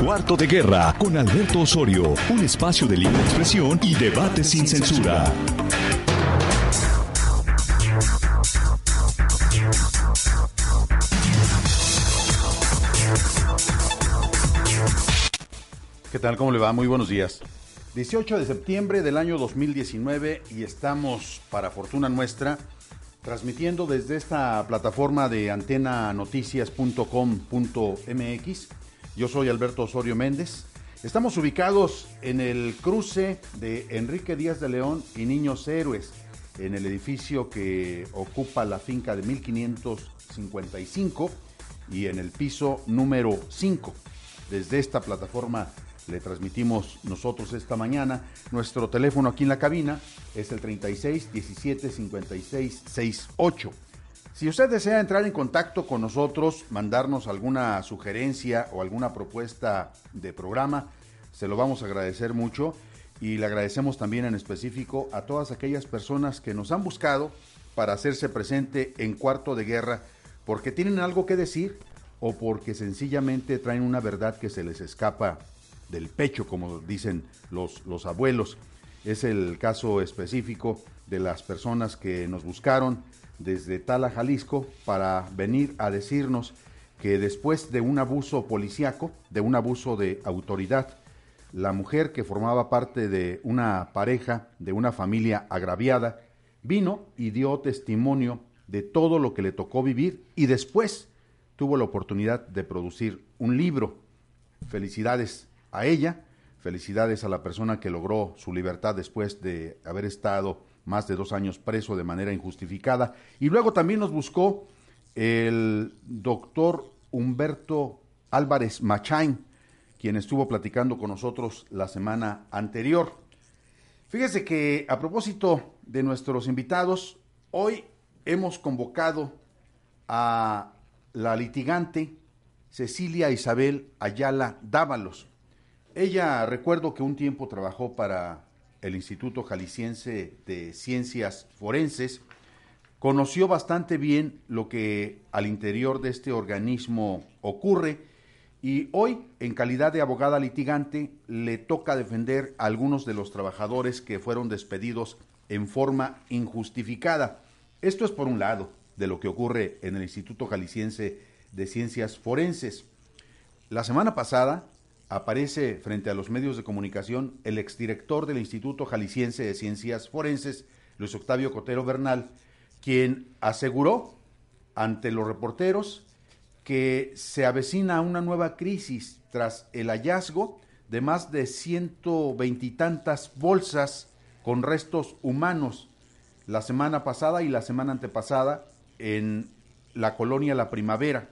Cuarto de Guerra con Alberto Osorio, un espacio de libre expresión y debate sin censura. ¿Qué tal? ¿Cómo le va? Muy buenos días. 18 de septiembre del año 2019 y estamos, para fortuna nuestra, transmitiendo desde esta plataforma de antenanoticias.com.mx yo soy Alberto Osorio Méndez. Estamos ubicados en el cruce de Enrique Díaz de León y Niños Héroes, en el edificio que ocupa la finca de 1555 y en el piso número 5. Desde esta plataforma le transmitimos nosotros esta mañana. Nuestro teléfono aquí en la cabina es el 36 17 56 68. Si usted desea entrar en contacto con nosotros, mandarnos alguna sugerencia o alguna propuesta de programa, se lo vamos a agradecer mucho y le agradecemos también en específico a todas aquellas personas que nos han buscado para hacerse presente en cuarto de guerra porque tienen algo que decir o porque sencillamente traen una verdad que se les escapa del pecho, como dicen los, los abuelos. Es el caso específico de las personas que nos buscaron desde Tala, Jalisco, para venir a decirnos que después de un abuso policíaco, de un abuso de autoridad, la mujer que formaba parte de una pareja, de una familia agraviada, vino y dio testimonio de todo lo que le tocó vivir y después tuvo la oportunidad de producir un libro. Felicidades a ella, felicidades a la persona que logró su libertad después de haber estado más de dos años preso de manera injustificada. Y luego también nos buscó el doctor Humberto Álvarez Machain, quien estuvo platicando con nosotros la semana anterior. Fíjese que a propósito de nuestros invitados, hoy hemos convocado a la litigante Cecilia Isabel Ayala Dávalos. Ella recuerdo que un tiempo trabajó para el Instituto Jalisciense de Ciencias Forenses, conoció bastante bien lo que al interior de este organismo ocurre y hoy, en calidad de abogada litigante, le toca defender a algunos de los trabajadores que fueron despedidos en forma injustificada. Esto es por un lado de lo que ocurre en el Instituto Jalisciense de Ciencias Forenses. La semana pasada, aparece frente a los medios de comunicación el exdirector del Instituto Jalisciense de Ciencias Forenses, Luis Octavio Cotero Bernal, quien aseguró ante los reporteros que se avecina una nueva crisis tras el hallazgo de más de ciento veintitantas bolsas con restos humanos la semana pasada y la semana antepasada en la colonia La Primavera,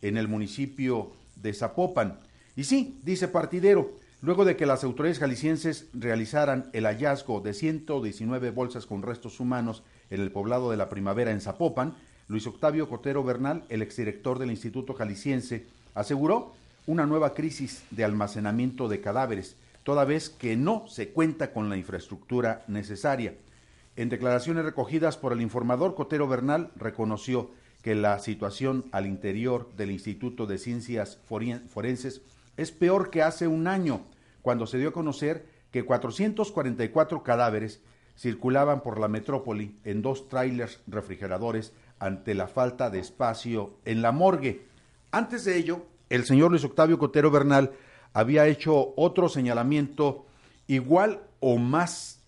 en el municipio de Zapopan. Y sí, dice partidero, luego de que las autoridades jaliscienses realizaran el hallazgo de 119 bolsas con restos humanos en el poblado de la Primavera en Zapopan, Luis Octavio Cotero Bernal, el exdirector del Instituto Jalisciense, aseguró una nueva crisis de almacenamiento de cadáveres, toda vez que no se cuenta con la infraestructura necesaria. En declaraciones recogidas por el informador, Cotero Bernal reconoció que la situación al interior del Instituto de Ciencias Forenses es peor que hace un año, cuando se dio a conocer que 444 cadáveres circulaban por la metrópoli en dos trailers refrigeradores ante la falta de espacio en la morgue. Antes de ello, el señor Luis Octavio Cotero Bernal había hecho otro señalamiento igual o más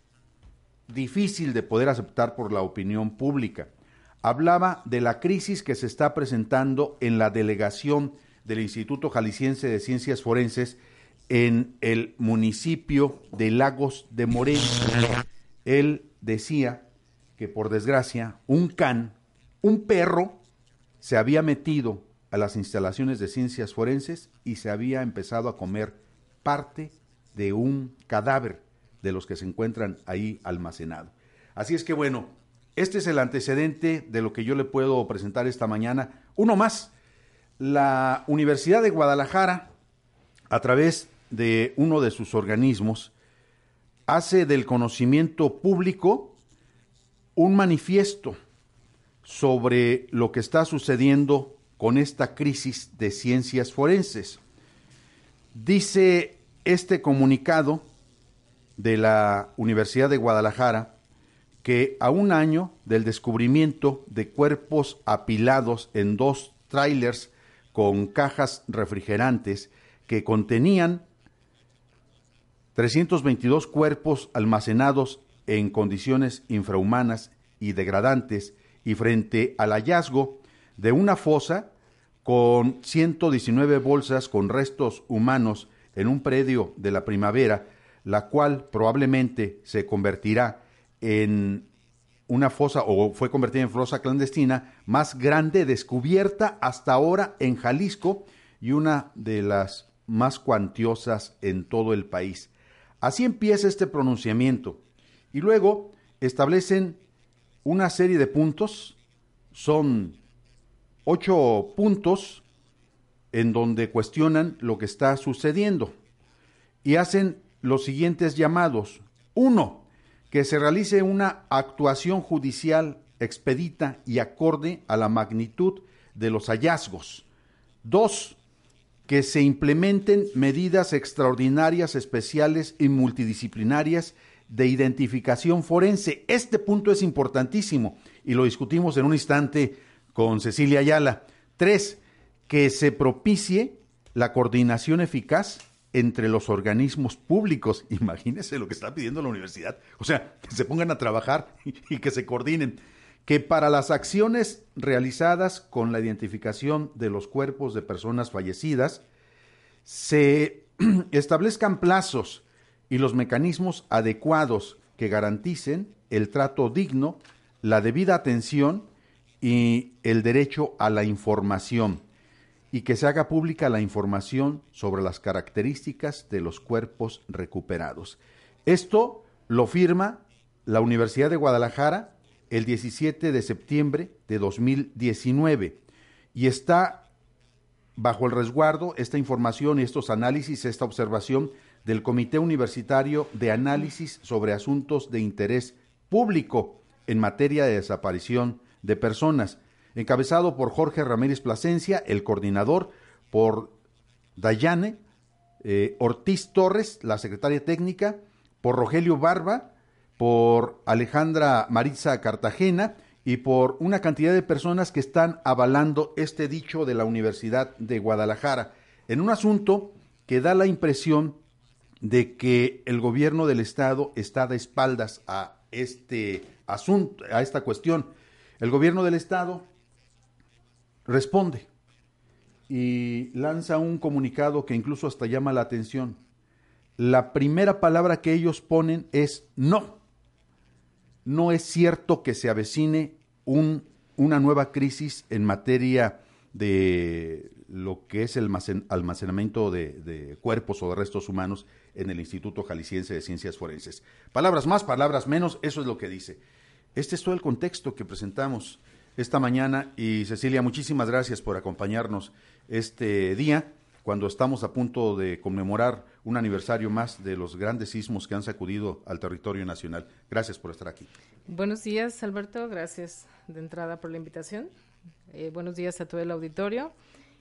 difícil de poder aceptar por la opinión pública. Hablaba de la crisis que se está presentando en la delegación del Instituto Jalisciense de Ciencias Forenses en el municipio de Lagos de Moreno. Él decía que por desgracia un can, un perro, se había metido a las instalaciones de ciencias forenses y se había empezado a comer parte de un cadáver de los que se encuentran ahí almacenado. Así es que bueno, este es el antecedente de lo que yo le puedo presentar esta mañana. Uno más, la Universidad de Guadalajara, a través de uno de sus organismos, hace del conocimiento público un manifiesto sobre lo que está sucediendo con esta crisis de ciencias forenses. Dice este comunicado de la Universidad de Guadalajara que a un año del descubrimiento de cuerpos apilados en dos trailers con cajas refrigerantes que contenían 322 cuerpos almacenados en condiciones infrahumanas y degradantes y frente al hallazgo de una fosa con 119 bolsas con restos humanos en un predio de la primavera, la cual probablemente se convertirá en una fosa o fue convertida en fosa clandestina más grande descubierta hasta ahora en Jalisco y una de las más cuantiosas en todo el país. Así empieza este pronunciamiento. Y luego establecen una serie de puntos, son ocho puntos en donde cuestionan lo que está sucediendo y hacen los siguientes llamados. Uno, que se realice una actuación judicial expedita y acorde a la magnitud de los hallazgos. Dos, que se implementen medidas extraordinarias, especiales y multidisciplinarias de identificación forense. Este punto es importantísimo y lo discutimos en un instante con Cecilia Ayala. Tres, que se propicie la coordinación eficaz entre los organismos públicos. Imagínese lo que está pidiendo la universidad. O sea, que se pongan a trabajar y, que se coordinen que para las acciones realizadas con la identificación de los cuerpos de personas fallecidas se establezcan plazos y los mecanismos adecuados que garanticen el trato digno, la debida atención y el derecho a la información, y que se haga pública la información sobre las características de los cuerpos recuperados. Esto lo firma la Universidad de Guadalajara el 17 de septiembre de 2019 y está bajo el resguardo esta información y estos análisis, esta observación del Comité Universitario de Análisis sobre Asuntos de Interés Público en materia de desaparición de personas, encabezado por Jorge Ramírez Plasencia, el coordinador, por Dayane eh, Ortiz Torres, la secretaria técnica, por Rogelio Barba, por Alejandra Maritza Cartagena y por una cantidad de personas que están avalando este dicho de la Universidad de Guadalajara, en un asunto que da la impresión de que el gobierno del estado está de espaldas a este asunto, a esta cuestión. El gobierno del estado responde y lanza un comunicado que incluso hasta llama la atención. La primera palabra que ellos ponen es no no es cierto que se avecine un, una nueva crisis en materia de lo que es el almacenamiento de, cuerpos o de restos humanos en el Instituto Jalisciense de Ciencias Forenses. Palabras más, palabras menos, eso es lo que dice. Este es todo el contexto que presentamos esta mañana y Cecilia, muchísimas gracias por acompañarnos este día cuando estamos a punto de conmemorar un aniversario más de los grandes sismos que han sacudido al territorio nacional. Gracias por estar aquí. Buenos días, Alberto. Gracias de entrada por la invitación. Eh, buenos días a todo el auditorio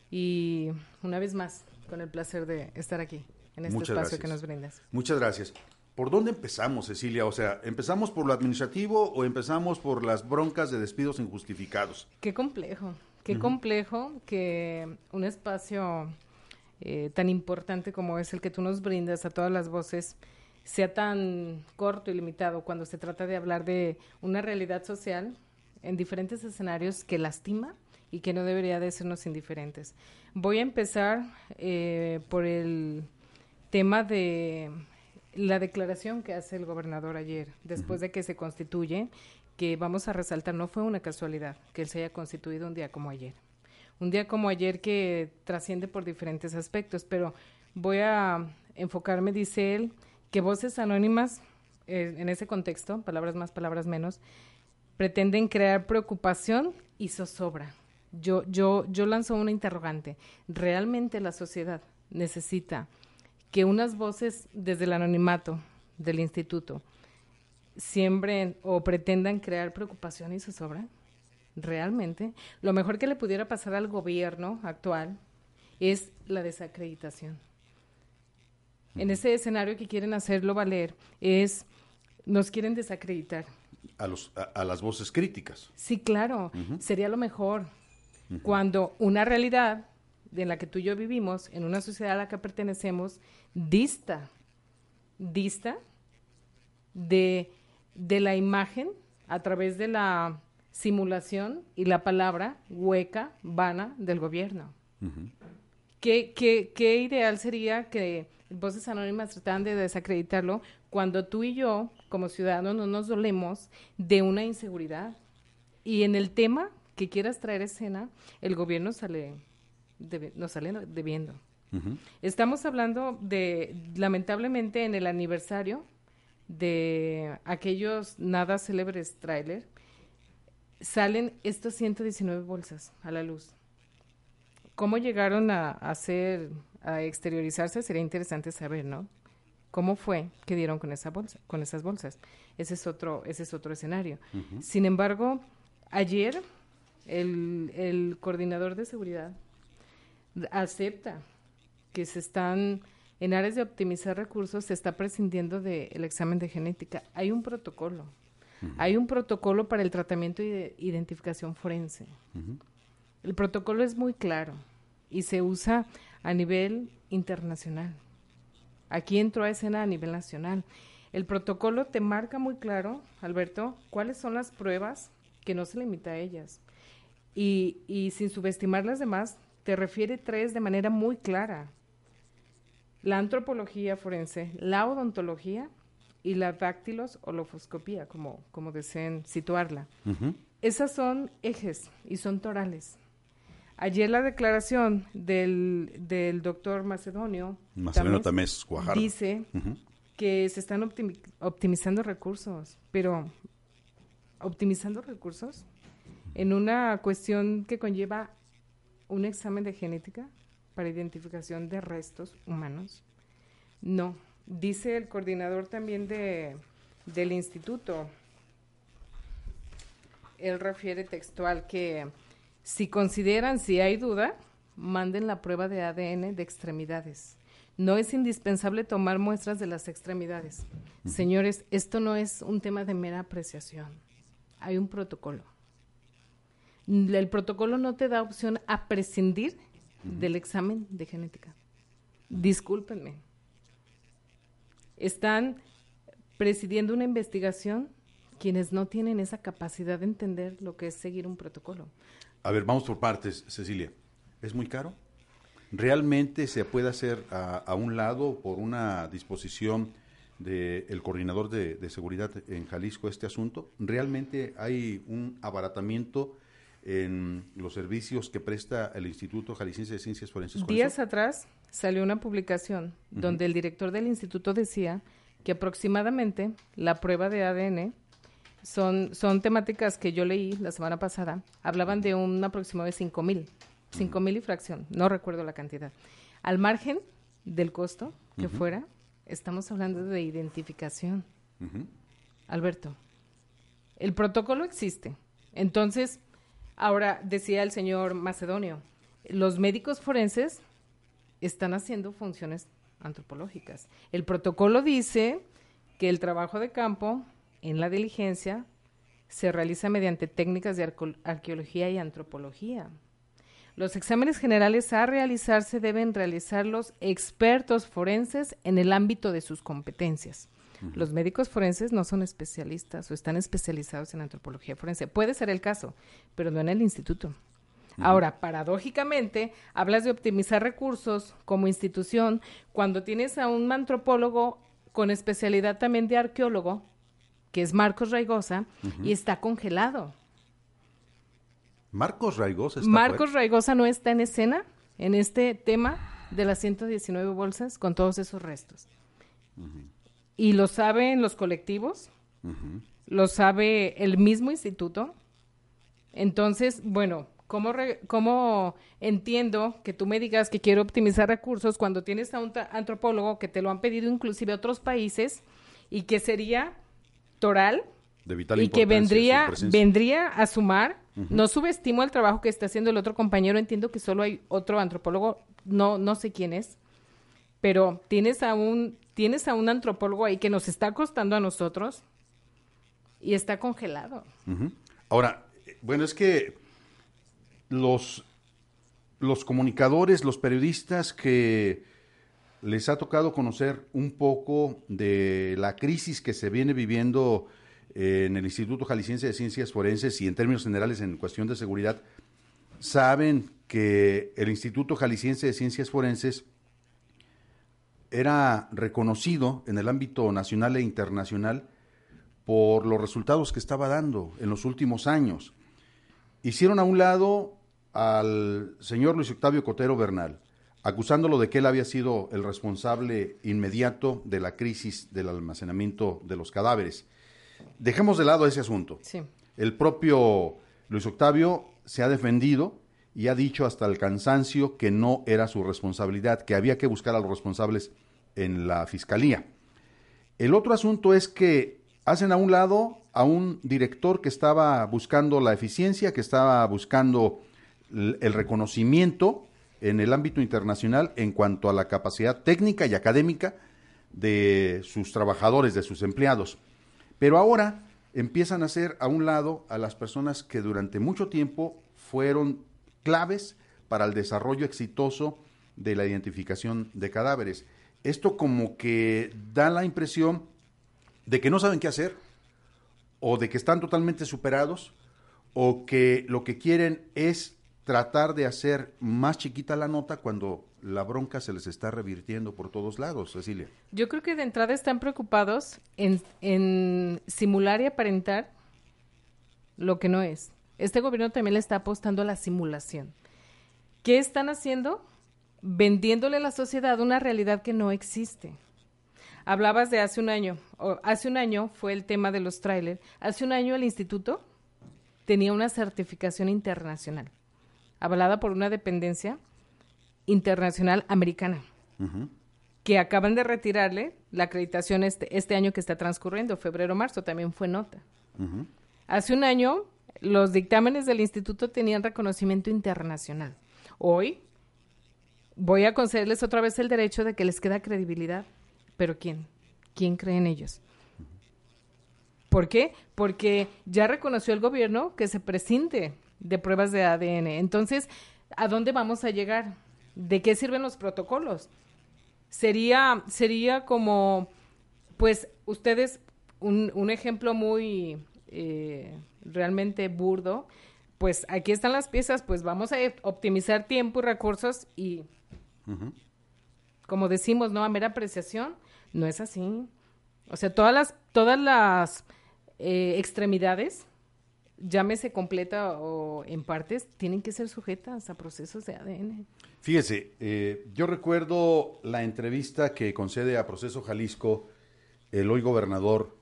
y una vez más, con el placer de estar aquí en este espacio que nos brindas. Muchas gracias. ¿Por dónde empezamos, Cecilia? O sea, ¿empezamos por lo administrativo o empezamos por las broncas de despidos injustificados? Qué complejo, qué complejo que un espacio eh, tan importante como es el que tú nos brindas a todas las voces sea tan corto y limitado cuando se trata de hablar de una realidad social en diferentes escenarios que lastima y que no debería de sernos indiferentes. Voy a empezar eh, por el tema de la declaración que hace el gobernador ayer, después de que se constituye, que vamos a resaltar, no fue una casualidad que él se haya constituido un día como ayer. Un día como ayer que trasciende por diferentes aspectos, pero voy a enfocarme, dice él, que voces anónimas, eh, en ese contexto, palabras más, palabras menos, pretenden crear preocupación y zozobra. Yo, yo, yo lanzo una interrogante. ¿Realmente la sociedad necesita que unas voces desde el anonimato del instituto siembren o pretendan crear preocupación y zozobra? ¿Realmente? Lo mejor que le pudiera pasar al gobierno actual es la desacreditación. En ese escenario que quieren hacerlo valer es, nos quieren desacreditar. A, los, a, las voces críticas. Sí, claro, sería lo mejor. Cuando una realidad en la que tú y yo vivimos, en una sociedad a la que pertenecemos, dista, dista de, de la imagen a través de la simulación y la palabra hueca, vana del gobierno. ¿Qué, qué, qué ideal sería que Voces Anónimas trataran de desacreditarlo cuando tú y yo, como ciudadanos, no nos dolemos de una inseguridad? Y en el tema que quieras traer escena, el gobierno sale nos sale debiendo. Estamos hablando de, lamentablemente, en el aniversario de aquellos nada célebres tráiler, salen estos 119 bolsas a la luz. ¿Cómo llegaron a, hacer, a exteriorizarse? Sería interesante saber, ¿no? ¿Cómo fue que dieron con esa bolsa, con esas bolsas? Ese es otro, ese es otro escenario. Sin embargo, ayer el, el coordinador de seguridad acepta que se están, en áreas de optimizar recursos, se está prescindiendo del examen de genética. Hay un protocolo. Hay un protocolo para el tratamiento y de identificación forense. El protocolo es muy claro y se usa a nivel internacional. Aquí entró a escena a nivel nacional. El protocolo te marca muy claro, Alberto, cuáles son las pruebas que no se limita a ellas. Y, y sin subestimar las demás, te refiere tres de manera muy clara. La antropología forense, la odontología y la dáctilos o lofoscopía, como, como deseen situarla. Esas son ejes y son torales. Ayer la declaración del, del doctor Macedonio, Macedonio dice que se están optimizando recursos, pero optimizando recursos en una cuestión que conlleva un examen de genética para identificación de restos humanos? No. Dice el coordinador también de, del instituto, él refiere textual que si consideran, si hay duda, manden la prueba de ADN de extremidades. No es indispensable tomar muestras de las extremidades. Señores, esto no es un tema de mera apreciación. Hay un protocolo el protocolo no te da opción a prescindir del examen de genética. Discúlpenme. Están presidiendo una investigación quienes no tienen esa capacidad de entender lo que es seguir un protocolo. A ver, vamos por partes, Cecilia. ¿Es muy caro? ¿Realmente se puede hacer a, un lado por una disposición del coordinador de, de, seguridad en Jalisco este asunto? ¿Realmente hay un abaratamiento en los servicios que presta el Instituto Jalisciense de Ciencias Forenses. Días atrás salió una publicación donde el director del instituto decía que aproximadamente la prueba de ADN son, son temáticas que yo leí la semana pasada, hablaban de un aproximado de 5 mil, 5 mil y fracción, no recuerdo la cantidad. Al margen del costo que fuera, estamos hablando de identificación. Alberto, el protocolo existe. Entonces, Ahora, decía el señor Macedonio, los médicos forenses están haciendo funciones antropológicas. El protocolo dice que el trabajo de campo en la diligencia se realiza mediante técnicas de arqueología y antropología. Los exámenes generales a realizarse deben realizar los expertos forenses en el ámbito de sus competencias. Los médicos forenses no son especialistas o están especializados en antropología forense. Puede ser el caso, pero no en el instituto. Ahora, paradójicamente, hablas de optimizar recursos como institución cuando tienes a un antropólogo con especialidad también de arqueólogo, que es Marcos Raigosa, y está congelado. Marcos Raigosa está Marcos Raigosa no está en escena en este tema de las 119 bolsas con todos esos restos. Y lo saben los colectivos, lo sabe el mismo instituto. Entonces, bueno, ¿cómo, ¿cómo entiendo que tú me digas que quiero optimizar recursos cuando tienes a un antropólogo que te lo han pedido inclusive otros países y que sería toral y que vendría, vendría a sumar? No subestimo el trabajo que está haciendo el otro compañero, entiendo que solo hay otro antropólogo, no, no sé quién es, pero tienes a un, tienes a un antropólogo ahí que nos está costando a nosotros y está congelado. Ahora, bueno, es que los, los comunicadores, los periodistas que les ha tocado conocer un poco de la crisis que se viene viviendo en el Instituto Jalisciense de Ciencias Forenses y en términos generales en cuestión de seguridad, saben que el Instituto Jalisciense de Ciencias Forenses era reconocido en el ámbito nacional e internacional por los resultados que estaba dando en los últimos años. Hicieron a un lado al señor Luis Octavio Cotero Bernal, acusándolo de que él había sido el responsable inmediato de la crisis del almacenamiento de los cadáveres. Dejemos de lado ese asunto. El propio Luis Octavio se ha defendido y ha dicho hasta el cansancio que no era su responsabilidad, que había que buscar a los responsables en la fiscalía. El otro asunto es que hacen a un lado a un director que estaba buscando la eficiencia, que estaba buscando el reconocimiento en el ámbito internacional en cuanto a la capacidad técnica y académica de sus trabajadores, de sus empleados. Pero ahora empiezan a hacer a un lado a las personas que durante mucho tiempo fueron claves para el desarrollo exitoso de la identificación de cadáveres. Esto como que da la impresión de que no saben qué hacer, o de que están totalmente superados, o que lo que quieren es tratar de hacer más chiquita la nota cuando la bronca se les está revirtiendo por todos lados, Cecilia. Yo creo que de entrada están preocupados en, simular y aparentar lo que no es. Este gobierno también le está apostando a la simulación. ¿Qué están haciendo? Vendiéndole a la sociedad una realidad que no existe. Hablabas de hace un año, hace un año fue el tema de los trailers. Hace un año el instituto tenía una certificación internacional, avalada por una dependencia internacional americana, que acaban de retirarle la acreditación este, este año que está transcurriendo, febrero-marzo, también fue nota. Hace un año los dictámenes del instituto tenían reconocimiento internacional. Hoy voy a concederles otra vez el derecho de que les queda credibilidad. ¿Pero quién? ¿Quién cree en ellos? ¿Por qué? Porque ya reconoció el gobierno que se prescinde de pruebas de ADN. Entonces, ¿a dónde vamos a llegar? ¿de qué sirven los protocolos? Sería, sería como, pues, ustedes, un, un ejemplo muy eh, realmente burdo, pues aquí están las piezas, pues vamos a optimizar tiempo y recursos y, como decimos, ¿no? A mera apreciación, no es así. O sea, todas las, todas las eh, extremidades llámese completa o en partes, tienen que ser sujetas a procesos de ADN. Fíjese, eh, yo recuerdo la entrevista que concede a Proceso Jalisco el hoy gobernador,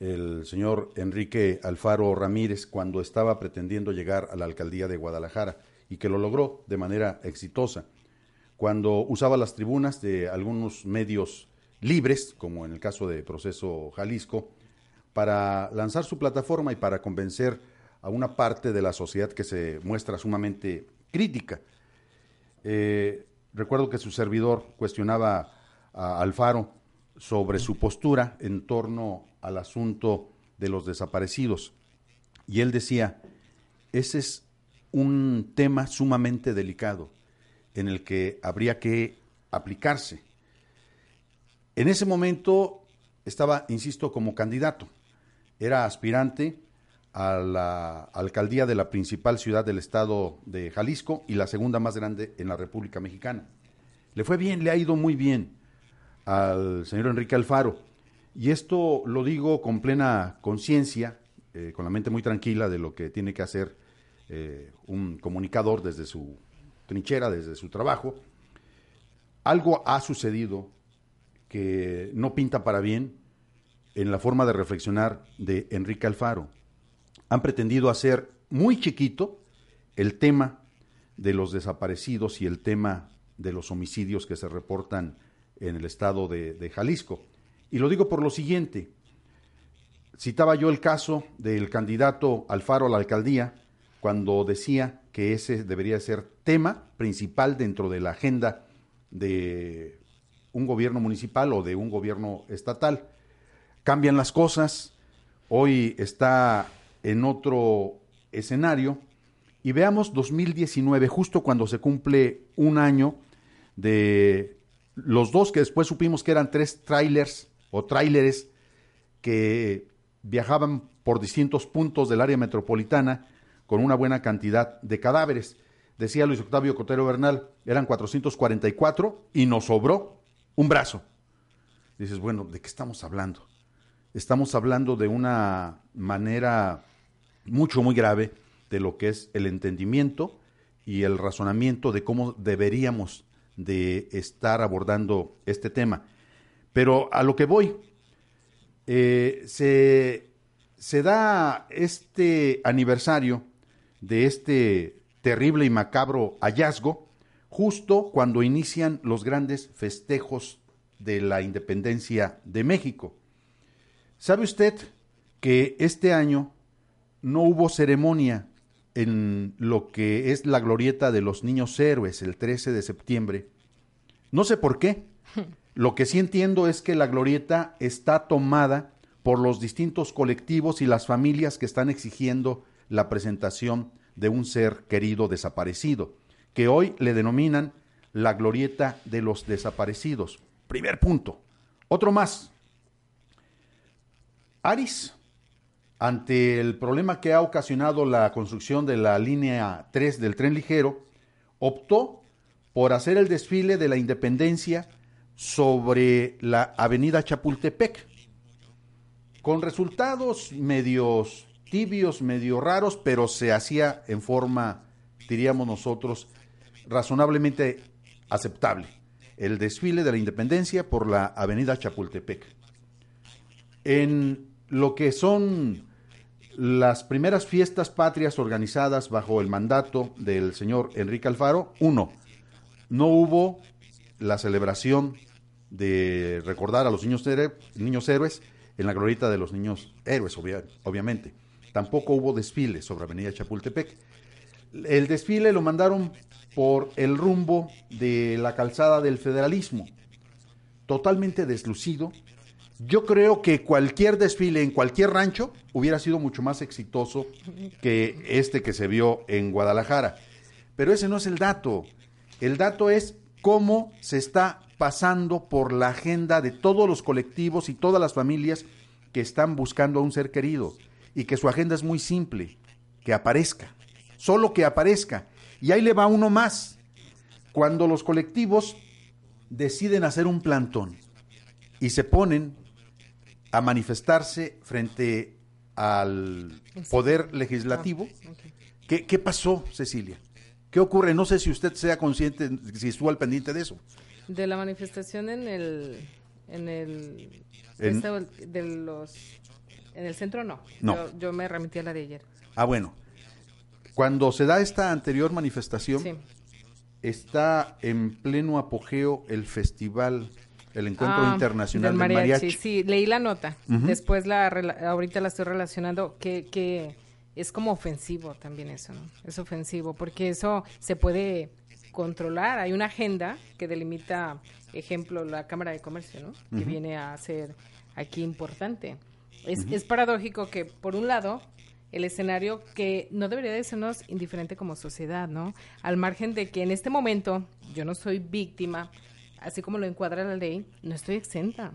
el señor Enrique Alfaro Ramírez, cuando estaba pretendiendo llegar a la alcaldía de Guadalajara y que lo logró de manera exitosa. Cuando usaba las tribunas de algunos medios libres, como en el caso de Proceso Jalisco, para lanzar su plataforma y para convencer a una parte de la sociedad que se muestra sumamente crítica. Eh, recuerdo que su servidor cuestionaba a Alfaro sobre su postura en torno al asunto de los desaparecidos. Y él decía, ese es un tema sumamente delicado en el que habría que aplicarse. En ese momento estaba, insisto, como candidato era aspirante a la alcaldía de la principal ciudad del estado de Jalisco y la segunda más grande en la República Mexicana. Le fue bien, le ha ido muy bien al señor Enrique Alfaro. Y esto lo digo con plena conciencia, eh, con la mente muy tranquila de lo que tiene que hacer eh, un comunicador desde su trinchera, desde su trabajo. Algo ha sucedido que no pinta para bien en la forma de reflexionar de Enrique Alfaro. Han pretendido hacer muy chiquito el tema de los desaparecidos y el tema de los homicidios que se reportan en el estado de, Jalisco. Y lo digo por lo siguiente. Citaba yo el caso del candidato Alfaro a la alcaldía cuando decía que ese debería ser tema principal dentro de la agenda de un gobierno municipal o de un gobierno estatal. Cambian las cosas, hoy está en otro escenario y veamos 2019, justo cuando se cumple un año de los dos que después supimos que eran tres trailers o tráileres que viajaban por distintos puntos del área metropolitana con una buena cantidad de cadáveres. Decía Luis Octavio Cotero Bernal, eran 444 y nos sobró un brazo. Dices, bueno, ¿de qué estamos hablando? Estamos hablando de una manera mucho, muy grave de lo que es el entendimiento y el razonamiento de cómo deberíamos de estar abordando este tema. Pero a lo que voy, eh, se, se da este aniversario de este terrible y macabro hallazgo justo cuando inician los grandes festejos de la independencia de México. ¿Sabe usted que este año no hubo ceremonia en lo que es la glorieta de los niños héroes el 13 de septiembre. No sé por qué. Lo que sí entiendo es que la glorieta está tomada por los distintos colectivos y las familias que están exigiendo la presentación de un ser querido desaparecido, que hoy le denominan la glorieta de los desaparecidos. Primer punto. Otro más. Aris ante el problema que ha ocasionado la construcción de la línea 3 del tren ligero, optó por hacer el desfile de la independencia sobre la avenida Chapultepec, con resultados medios tibios, medio raros, pero se hacía en forma, diríamos nosotros, razonablemente aceptable. El desfile de la independencia por la avenida Chapultepec. En lo que son las primeras fiestas patrias organizadas bajo el mandato del señor Enrique Alfaro, uno, no hubo la celebración de recordar a los niños, niños héroes en la glorieta de los niños héroes, obviamente. Tampoco hubo desfile sobre Avenida Chapultepec. El desfile lo mandaron por el rumbo de la calzada del federalismo, totalmente deslucido, yo creo que cualquier desfile en cualquier rancho hubiera sido mucho más exitoso que este que se vio en Guadalajara. Pero ese no es el dato. El dato es cómo se está pasando por la agenda de todos los colectivos y todas las familias que están buscando a un ser querido y que su agenda es muy simple, que aparezca, solo que aparezca. Y ahí le va uno más. Cuando los colectivos deciden hacer un plantón y se ponen a manifestarse frente al poder legislativo. ¿Qué, pasó, Cecilia? ¿Qué ocurre? No sé si usted sea consciente, si estuvo al pendiente de eso. De la manifestación en el, en el, de los, en el centro no. no. Yo, me remití a la de ayer. Ah, bueno. Cuando se da esta anterior manifestación, está en pleno apogeo el festival el encuentro ah, internacional del mariachi. Sí, leí la nota. Después la ahorita la estoy relacionando que, que es como ofensivo también eso, ¿no? Es ofensivo porque eso se puede controlar. Hay una agenda que delimita, ejemplo, la Cámara de Comercio, ¿no? Que viene a ser aquí importante. Es, es paradójico que, por un lado, el escenario que no debería de sernos indiferente como sociedad, ¿no? Al margen de que en este momento yo no soy víctima, así como lo encuadra la ley, no estoy exenta.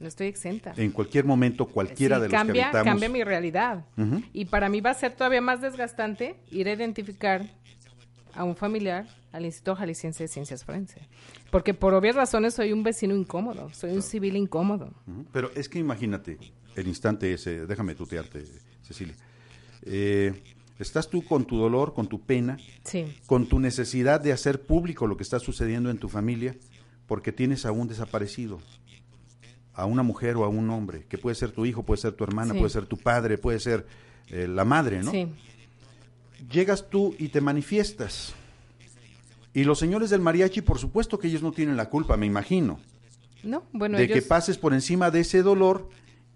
No estoy exenta. En cualquier momento, cualquiera Sí, de los cambia, que habitamos. cambia mi realidad. Y para mí va a ser todavía más desgastante ir a identificar a un familiar al Instituto Jalisciense de Ciencias Forenses. Porque por obvias razones soy un vecino incómodo, soy un civil incómodo. Pero es que imagínate el instante ese, déjame tutearte, Cecilia. Eh, estás tú con tu dolor, con tu pena, Sí, con tu necesidad de hacer público lo que está sucediendo en tu familia, porque tienes a un desaparecido, a una mujer o a un hombre, que puede ser tu hijo, puede ser tu hermana, Sí. puede ser tu padre, puede ser eh, la madre, ¿no? sí, Llegas tú y te manifiestas. Y los señores del mariachi, por supuesto que ellos no tienen la culpa, me imagino, no, bueno, de ellos, que pases por encima de ese dolor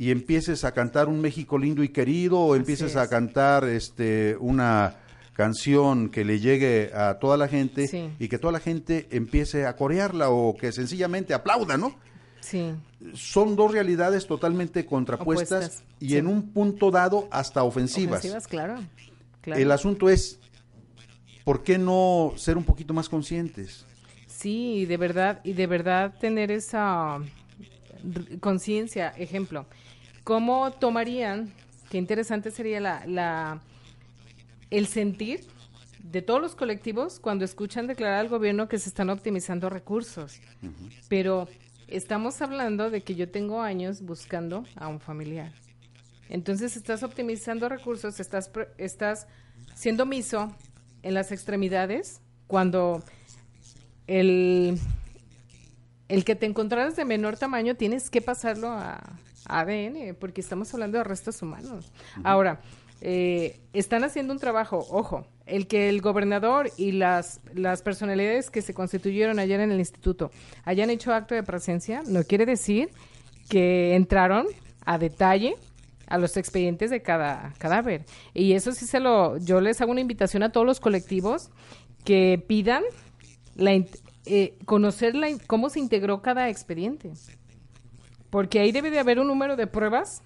y empieces a cantar un México lindo y querido o empieces a cantar este una canción que le llegue a toda la gente Sí. y que toda la gente empiece a corearla o que sencillamente aplauda, ¿no? sí, Son dos realidades totalmente contrapuestas Opuestas, y sí. en un punto dado hasta ofensivas. ofensivas, claro, claro. El asunto es, ¿por qué no ser un poquito más conscientes? Sí, y de verdad, y de verdad tener esa conciencia, ejemplo, ¿cómo tomarían, qué interesante sería la, la, el sentir de todos los colectivos cuando escuchan declarar al gobierno que se están optimizando recursos? Pero estamos hablando de que yo tengo años buscando a un familiar. Entonces estás optimizando recursos, estás, estás siendo miso en las extremidades cuando el, el que te encontraras de menor tamaño tienes que pasarlo a ADN porque estamos hablando de restos humanos. Ahora, eh, están haciendo un trabajo, ojo, el que el gobernador y las, las personalidades que se constituyeron ayer en el instituto hayan hecho acto de presencia, no quiere decir que entraron a detalle a los expedientes de cada cadáver. Y eso sí se lo, yo les hago una invitación a todos los colectivos que pidan la, eh, conocer la cómo se integró cada expediente. Porque ahí debe de haber un número de pruebas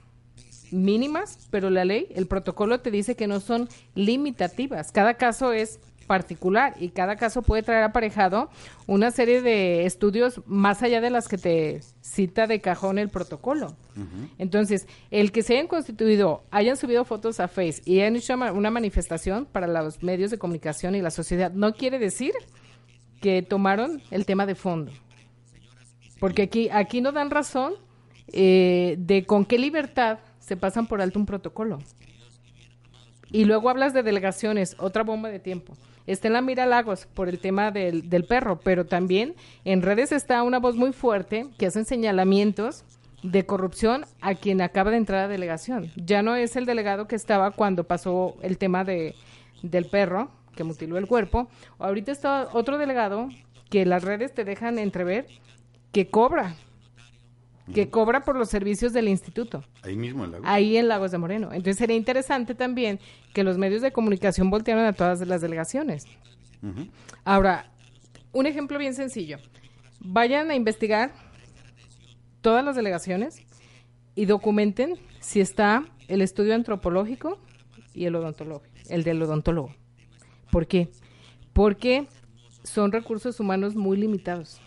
mínimas, pero la ley, el protocolo te dice que no son limitativas. Cada caso es particular y cada caso puede traer aparejado una serie de estudios más allá de las que te cita de cajón el protocolo. Entonces, el que se hayan constituido, hayan subido fotos a Face y hayan hecho una manifestación para los medios de comunicación y la sociedad, no quiere decir que tomaron el tema de fondo. Porque aquí, aquí no dan razón eh, de con qué libertad se pasan por alto un protocolo. Y luego hablas de delegaciones, otra bomba de tiempo. Está en la mira Lagos por el tema del, del perro, pero también en redes está una voz muy fuerte que hacen señalamientos de corrupción a quien acaba de entrar a delegación. Ya no es el delegado que estaba cuando pasó el tema de, del perro que mutiló el cuerpo. Ahorita está otro delegado que las redes te dejan entrever que cobra, que cobra por los servicios del instituto Ahí mismo en la ahí en Lagos de Moreno. Entonces sería interesante también que los medios de comunicación voltearan a todas las delegaciones. Ahora, un ejemplo bien sencillo. Vayan a investigar todas las delegaciones y documenten si está el estudio antropológico y el odontológico, el del odontólogo. ¿Por qué? Porque son recursos humanos muy limitados.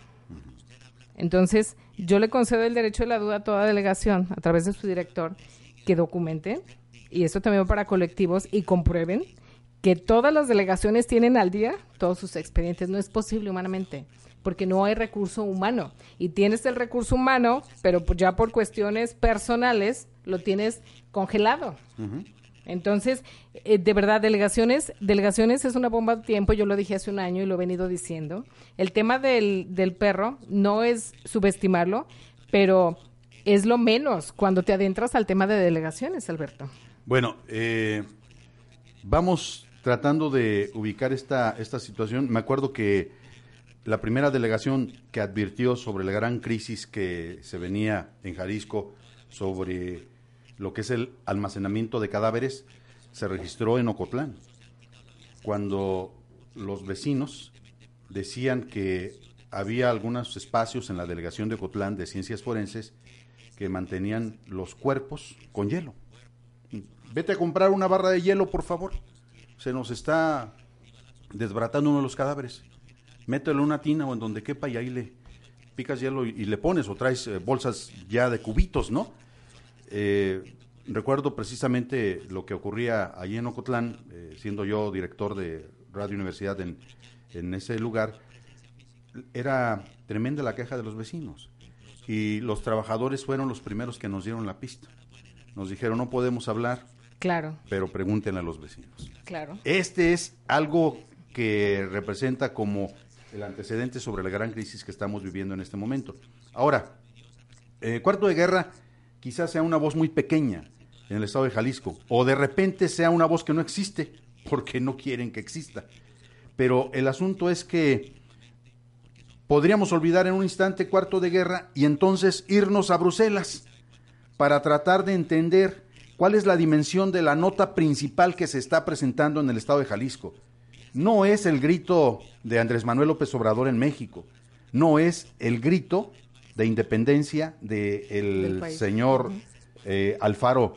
Entonces, yo le concedo el derecho de la duda a toda delegación, a través de su director, que documente, y esto también para colectivos, y comprueben que todas las delegaciones tienen al día todos sus expedientes. No es posible humanamente, porque no hay recurso humano. Y tienes el recurso humano, pero ya por cuestiones personales lo tienes congelado. Entonces, eh, de verdad, delegaciones, delegaciones es una bomba de tiempo, yo lo dije hace un año y lo he venido diciendo. El tema del, del perro no es subestimarlo, pero es lo menos cuando te adentras al tema de delegaciones, Alberto. Bueno, eh, vamos tratando de ubicar esta, esta situación. Me acuerdo que la primera delegación que advirtió sobre la gran crisis que se venía en Jalisco sobre lo que es el almacenamiento de cadáveres se registró en Ocotlán, cuando los vecinos decían que había algunos espacios en la delegación de Ocotlán de ciencias forenses que mantenían los cuerpos con hielo. Vete a comprar una barra de hielo, por favor. Se nos está desbaratando uno de los cadáveres. Mételo en una tina o en donde quepa y ahí le, picas hielo y, le pones o traes eh, bolsas ya de cubitos, ¿no? Eh, recuerdo precisamente lo que ocurría allí en Ocotlán, siendo yo director de Radio Universidad en, en ese lugar, era tremenda la queja de los vecinos y los trabajadores fueron los primeros que nos dieron la pista. Nos dijeron, no podemos hablar, claro. pero pregúntenle a los vecinos. Claro. Este es algo que representa como el antecedente sobre la gran crisis que estamos viviendo en este momento. Ahora, eh, cuarto de guerra quizás sea una voz muy pequeña en el estado de Jalisco, o de repente sea una voz que no existe, porque no quieren que exista. Pero el asunto es que podríamos olvidar en un instante cuarto de guerra y entonces irnos a Bruselas para tratar de entender cuál es la dimensión de la nota principal que se está presentando en el estado de Jalisco. No es el grito de Andrés Manuel López Obrador en México, no es el grito de independencia del señor eh, Alfaro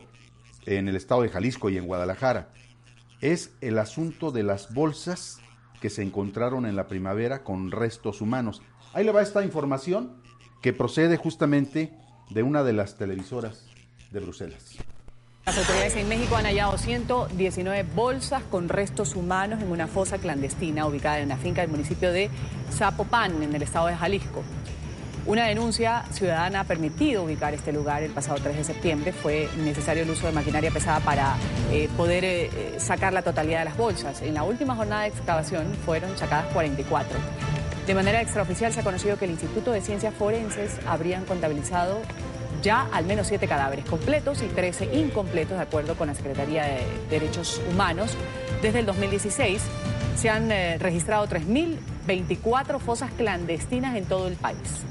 en el estado de Jalisco y en Guadalajara. Es el asunto de las bolsas que se encontraron en la primavera con restos humanos. Ahí le va esta información que procede justamente de una de las televisoras de Bruselas. Las autoridades en México han hallado 119 bolsas con restos humanos en una fosa clandestina ubicada en una finca del municipio de Zapopan, en el estado de Jalisco. Una denuncia ciudadana ha permitido ubicar este lugar el pasado 3 de septiembre. Fue necesario el uso de maquinaria pesada para eh, poder eh, sacar la totalidad de las bolsas. En la última jornada de excavación fueron sacadas 44. De manera extraoficial se ha conocido que el Instituto de Ciencias Forenses habrían contabilizado ya al menos siete cadáveres completos y 13 incompletos, de acuerdo con la Secretaría de Derechos Humanos. Desde el 2016 se han eh, registrado 3.024 fosas clandestinas en todo el país.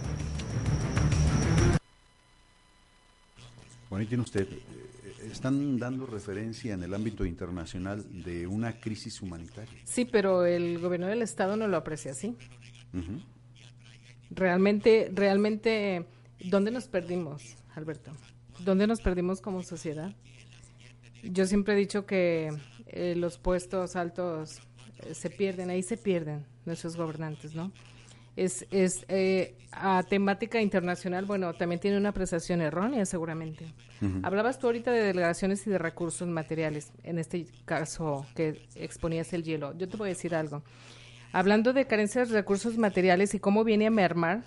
Bueno, ahí tiene usted, eh, están dando referencia en el ámbito internacional de una crisis humanitaria. Sí, pero el gobierno del estado no lo aprecia así. Realmente, realmente, ¿dónde nos perdimos, Alberto? ¿Dónde nos perdimos como sociedad? Yo siempre he dicho que eh, los puestos altos eh, se pierden, ahí se pierden nuestros gobernantes, ¿no? Es, es eh, a temática internacional, bueno, también tiene una apreciación errónea seguramente. Hablabas tú ahorita de delegaciones y de recursos materiales, en este caso que exponías el hielo. Yo te voy a decir algo. Hablando de carencias de recursos materiales y cómo viene a mermar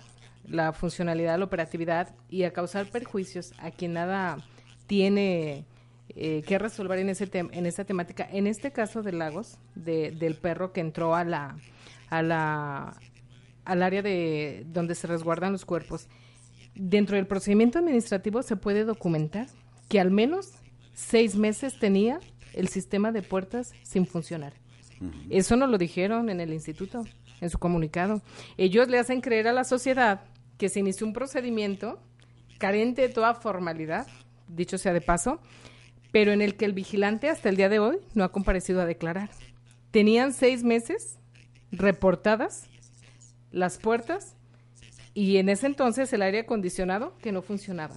la funcionalidad, la operatividad y a causar perjuicios a quien nada tiene eh, que resolver en ese en esa temática. En este caso de Lagos, del perro que entró a la a la al área de donde se resguardan los cuerpos. Dentro del procedimiento administrativo se puede documentar que al menos seis meses tenía el sistema de puertas sin funcionar. Eso no lo dijeron en el instituto, en su comunicado. Ellos le hacen creer a la sociedad que se inició un procedimiento carente de toda formalidad, dicho sea de paso, pero en el que el vigilante hasta el día de hoy no ha comparecido a declarar. Tenían seis meses reportadas las puertas y en ese entonces el aire acondicionado que no funcionaba.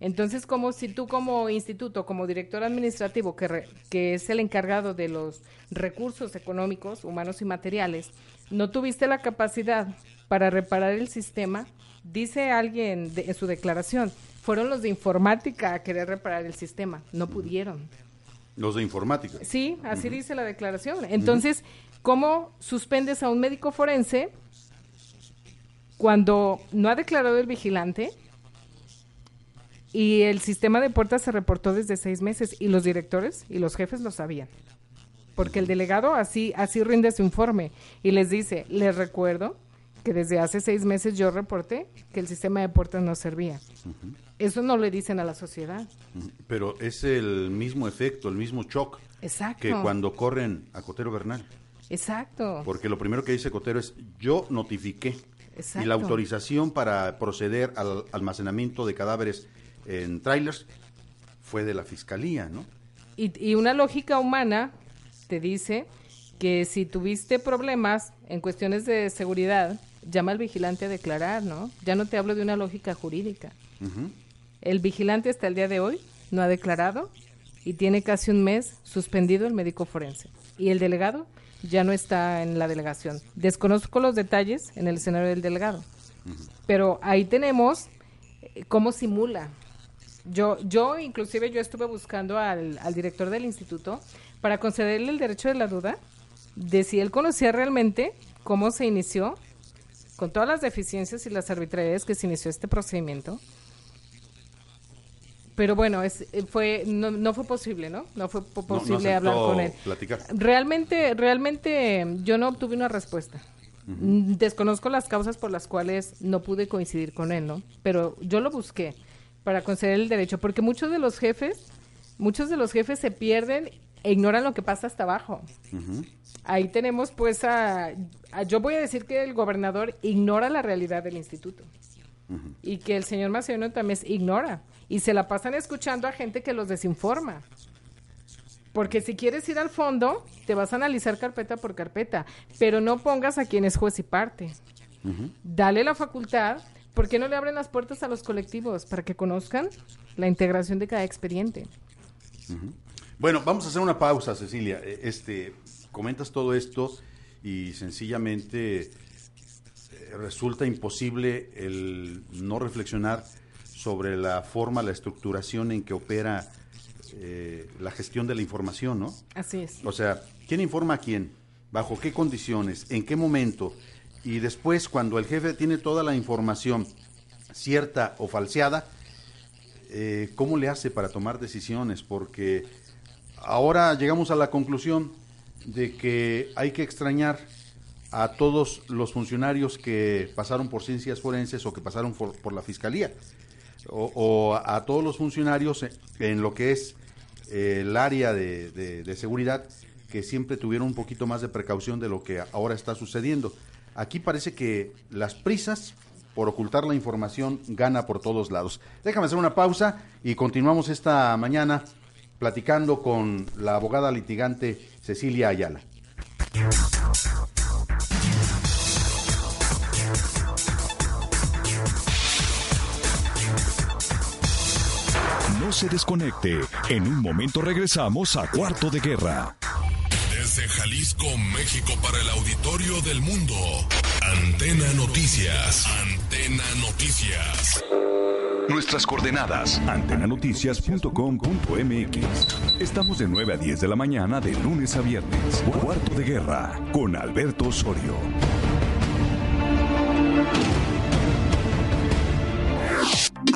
Entonces, como si tú como instituto, como director administrativo, que, que es el encargado de los recursos económicos, humanos y materiales, no tuviste la capacidad para reparar el sistema, dice alguien en su declaración, fueron los de informática a querer reparar el sistema, no pudieron. Los de informática. Sí, así dice la declaración. Entonces, ¿cómo suspendes a un médico forense cuando no ha declarado el vigilante? Y el sistema de puertas se reportó desde seis meses y los directores y los jefes lo sabían. Porque el delegado así, así rinde su informe y les dice, les recuerdo que desde hace seis meses yo reporté que el sistema de puertas no servía. Eso no le dicen a la sociedad. Pero es el mismo efecto, el mismo shock Exacto. que cuando corren a Cotero Bernal. Exacto. Porque lo primero que dice Cotero es, yo notifiqué. Y la autorización para proceder al almacenamiento de cadáveres en trailers fue de la fiscalía, ¿no? Y, una lógica humana te dice que si tuviste problemas en cuestiones de seguridad, llama al vigilante a declarar, ¿no? Ya no te hablo de una lógica jurídica. El vigilante hasta el día de hoy no ha declarado y tiene casi un mes suspendido el médico forense. Y el delegado ya no está en la delegación. Desconozco los detalles en el escenario del delegado, Pero ahí tenemos eh, cómo simula. Yo, yo inclusive yo estuve buscando al, al director del instituto para concederle el derecho de la duda de si él conocía realmente cómo se inició, con todas las deficiencias y las arbitrariedades que se inició este procedimiento. Pero bueno, es, eh, fue, no, no fue posible, ¿no? No fue po- No- no posible hablar con él. platicar. Realmente, realmente yo no obtuve una respuesta. Mm, Desconozco las causas por las cuales no pude coincidir con él, ¿no? Pero yo lo busqué para conceder el derecho, porque muchos de los jefes, muchos de los jefes se pierden e ignoran lo que pasa hasta abajo. Ahí tenemos pues a, a- yo voy a decir que el gobernador ignora la realidad del instituto y que el señor Macedonio también ignora y se la pasan escuchando a gente que los desinforma. Porque si quieres ir al fondo, te vas a analizar carpeta por carpeta, pero no pongas a quien es juez y parte. Dale la facultad, ¿por qué no le abren las puertas a los colectivos para que conozcan la integración de cada expediente? Bueno, vamos a hacer una pausa, Cecilia. Eh, Este, comentas todo esto y sencillamente resulta imposible el no reflexionar sobre la forma, la estructuración en que opera eh, la gestión de la información, ¿no? Así es. O sea, ¿quién informa a quién? ¿Bajo qué condiciones? ¿En qué momento? Y después, cuando el jefe tiene toda la información cierta o falseada, eh, ¿cómo le hace para tomar decisiones? Porque ahora llegamos a la conclusión de que hay que extrañar a todos los funcionarios que pasaron por ciencias forenses o que pasaron por, por la fiscalía, o, a todos los funcionarios en, en lo que es eh, el área de, de- de seguridad que siempre tuvieron un poquito más de precaución de lo que ahora está sucediendo. Aquí parece que las prisas por ocultar la información gana por todos lados. Déjame hacer una pausa y continuamos esta mañana platicando con la abogada litigante Cecilia Ayala. Se desconecte. En un momento regresamos a Cuarto de Guerra. Desde Jalisco, México, para el auditorio del mundo. Antena Noticias. Antena Noticias. Nuestras coordenadas. Antenanoticias.com.mx. Estamos de 9 a 10 de la mañana de lunes a viernes. Cuarto de Guerra con Alberto Osorio.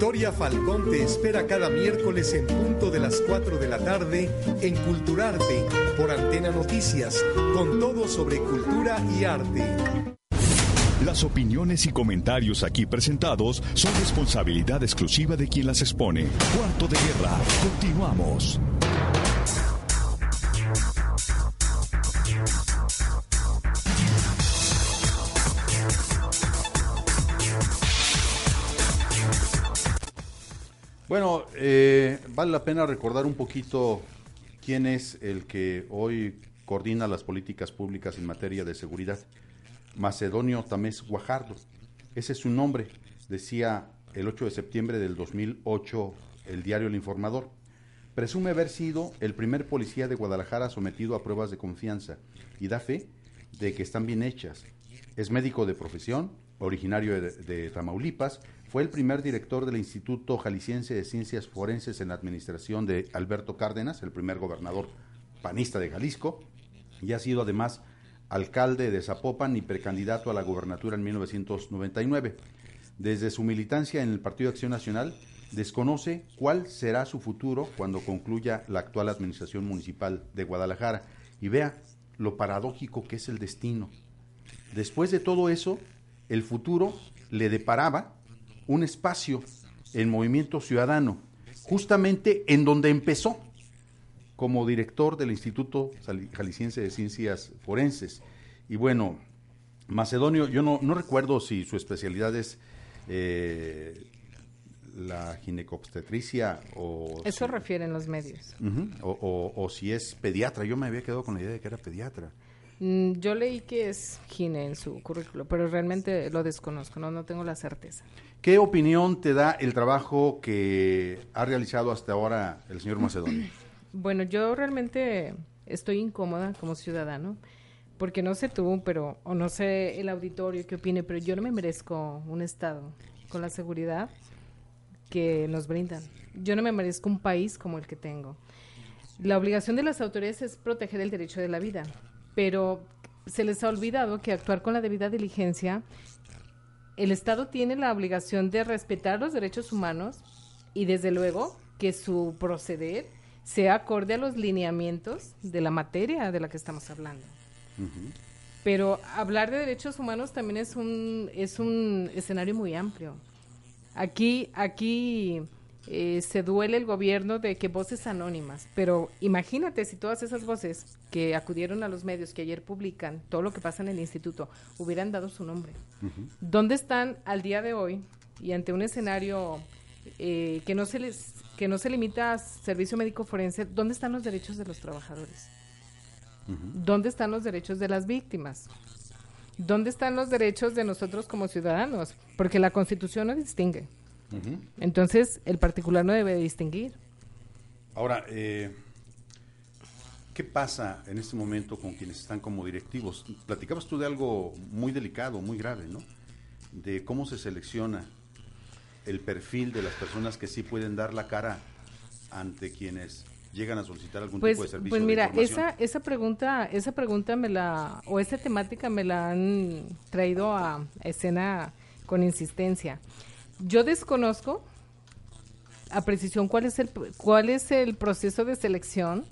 Victoria Falcón te espera cada miércoles en punto de las 4 de la tarde en Culturarte por Antena Noticias, con todo sobre cultura y arte. Las opiniones y comentarios aquí presentados son responsabilidad exclusiva de quien las expone. Cuarto de Guerra. Continuamos. Eh, vale la pena recordar un poquito quién es el que hoy coordina las políticas públicas en materia de seguridad. Macedonio Tamés Guajardo. Ese es su nombre, decía el 8 de septiembre del 2008 el diario El Informador. Presume haber sido el primer policía de Guadalajara sometido a pruebas de confianza y da fe de que están bien hechas. Es médico de profesión, originario de, de Tamaulipas, fue el primer director del Instituto Jalisciense de Ciencias Forenses en la administración de Alberto Cárdenas, el primer gobernador panista de Jalisco, y ha sido además alcalde de Zapopan y precandidato a la gubernatura en 1999. Desde su militancia en el Partido Acción Nacional, desconoce cuál será su futuro cuando concluya la actual administración municipal de Guadalajara. Y vea lo paradójico que es el destino. Después de todo eso, el futuro le deparaba un espacio en Movimiento Ciudadano, justamente en donde empezó como director del Instituto Jalisciense de Ciencias Forenses. Y bueno, Macedonio, yo no, no recuerdo si su especialidad es eh, la ginecobstetricia o... Eso si- refieren los medios. O- o si es pediatra. Yo me había quedado con la idea de que era pediatra. Mm, Yo leí que es gine en su currículo, pero realmente lo desconozco, no, no tengo la certeza. ¿Qué opinión te da el trabajo que ha realizado hasta ahora el señor Macedonio? Bueno, yo realmente estoy incómoda como ciudadano, porque no sé tú, pero, o no sé el auditorio qué opine, pero yo no me merezco un Estado con la seguridad que nos brindan. Yo no me merezco un país como el que tengo. La obligación de las autoridades es proteger el derecho de la vida, pero se les ha olvidado que actuar con la debida diligencia, el Estado tiene la obligación de respetar los derechos humanos y desde luego que su proceder sea acorde a los lineamientos de la materia de la que estamos hablando. Pero hablar de derechos humanos también es un, es un escenario muy amplio. Aquí, aquí eh, se duele el gobierno de que voces anónimas, pero imagínate si todas esas voces que acudieron a los medios que ayer publican todo lo que pasa en el instituto hubieran dado su nombre. ¿Dónde están al día de hoy y ante un escenario eh, que no se les que no se limita a servicio médico forense, dónde están los derechos de los trabajadores? ¿Dónde están los derechos de las víctimas? ¿Dónde están los derechos de nosotros como ciudadanos? Porque la Constitución no distingue. Entonces, el particular no debe distinguir. Ahora, eh, ¿qué pasa en este momento con quienes están como directivos? Platicabas tú de algo muy delicado, muy grave, ¿no? De cómo se selecciona el perfil de las personas que sí pueden dar la cara ante quienes llegan a solicitar algún Pues, tipo de servicio. pues mira, esa, esa pregunta, esa pregunta me la, o esa temática me la han traído a escena con insistencia. Yo desconozco a precisión cuál es el, cuál es el proceso de selección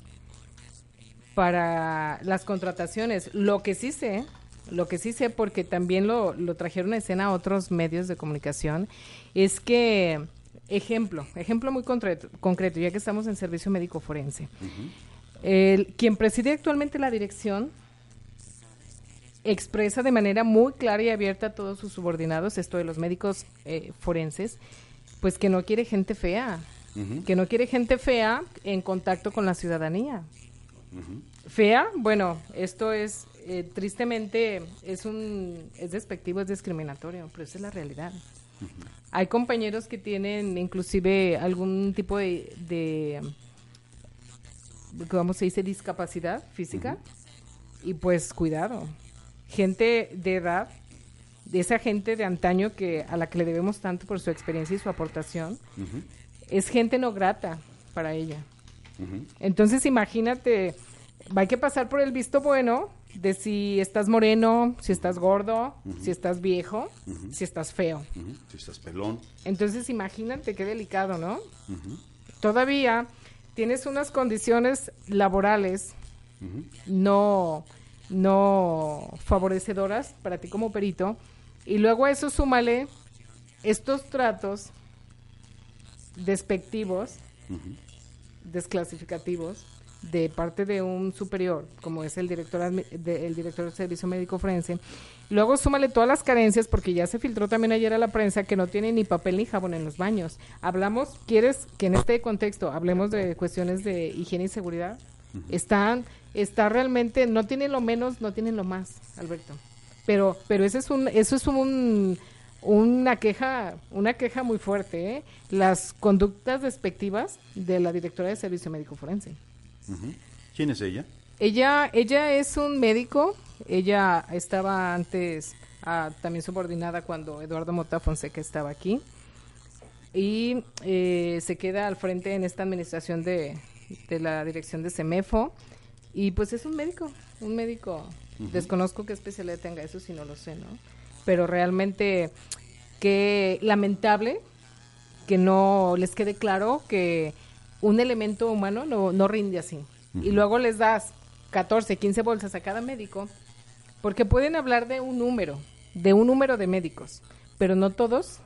para las contrataciones. Lo que sí sé, lo que sí sé, porque también lo, lo trajeron a escena otros medios de comunicación, es que, ejemplo, ejemplo muy concreto, concreto ya que estamos en servicio médico forense. El, quien preside actualmente la dirección expresa de manera muy clara y abierta a todos sus subordinados, esto de los médicos eh, forenses, pues que no quiere gente fea, que no quiere gente fea en contacto con la ciudadanía. Fea, bueno, esto es eh, tristemente es un es despectivo, es discriminatorio, pero esa es la realidad. Hay compañeros que tienen inclusive algún tipo de, de ¿cómo se dice? discapacidad física y pues cuidado. Gente de edad, de esa gente de antaño que a la que le debemos tanto por su experiencia y su aportación, es gente no grata para ella. Entonces imagínate, hay que pasar por el visto bueno de si estás moreno, si estás gordo, si estás viejo, si estás feo. Si estás pelón. Entonces imagínate qué delicado, ¿no? Todavía tienes unas condiciones laborales no, no favorecedoras para ti como perito y luego a eso súmale estos tratos despectivos, desclasificativos de parte de un superior, como es el director de- el director del servicio médico forense. Luego súmale todas las carencias, porque ya se filtró también ayer a la prensa que no tiene ni papel ni jabón en los baños. Hablamos, ¿quieres que en este contexto hablemos de cuestiones de higiene y seguridad? Están, está realmente, no tienen lo menos, no tienen lo más, Alberto. Pero, pero ese es un, eso es un, una queja, una queja muy fuerte, ¿eh? Las conductas despectivas de la directora de servicio médico forense. ¿Quién es ella? Ella, ella es un médico, ella estaba antes ah, también subordinada cuando Eduardo Mota Fonseca estaba aquí y eh, se queda al frente en esta administración de, de la dirección de CEMEFO y pues es un médico, un médico, desconozco qué especialidad tenga eso si no lo sé, ¿no? Pero realmente que lamentable que no les quede claro que un elemento humano no, no rinde así. Y luego les das 14, 15 bolsas a cada médico, porque pueden hablar de un número, de un número de médicos, pero no todos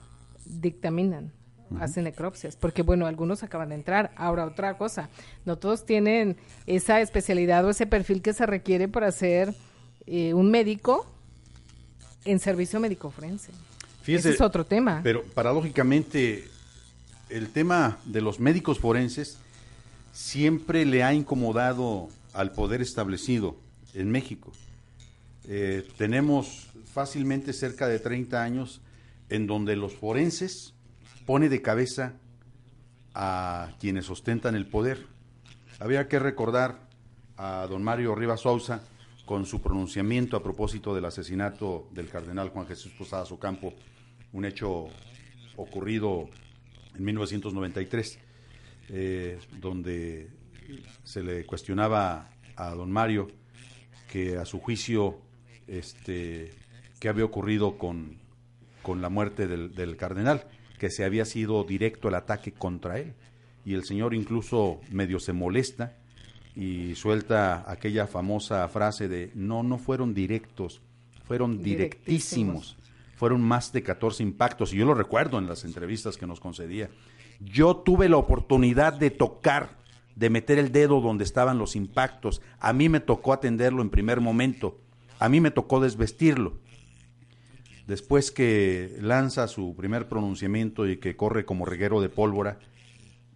dictaminan, hacen necropsias, porque bueno, algunos acaban de entrar. Ahora, otra cosa, no todos tienen esa especialidad o ese perfil que se requiere para ser eh, un médico en servicio médico forense. Fíjese, Ese es otro tema. Pero paradójicamente, el tema de los médicos forenses siempre le ha incomodado al poder establecido en México. Eh, tenemos fácilmente cerca de 30 años en donde los forenses pone de cabeza a quienes ostentan el poder. Había que recordar a don Mario Rivas Sousa con su pronunciamiento a propósito del asesinato del cardenal Juan Jesús Posada Ocampo, un hecho ocurrido en 1993, eh, donde se le cuestionaba a don Mario que a su juicio este, qué había ocurrido con, con la muerte del, cardenal, que se había sido directo el ataque contra él. Y el señor incluso medio se molesta y suelta aquella famosa frase de no, no fueron directos, fueron directísimos. Fueron más de 14 impactos y yo lo recuerdo en las entrevistas que nos concedía. Yo tuve la oportunidad de tocar, de meter el dedo donde estaban los impactos. A mí me tocó atenderlo en primer momento. A mí me tocó desvestirlo. Después que lanza su primer pronunciamiento y que corre como reguero de pólvora,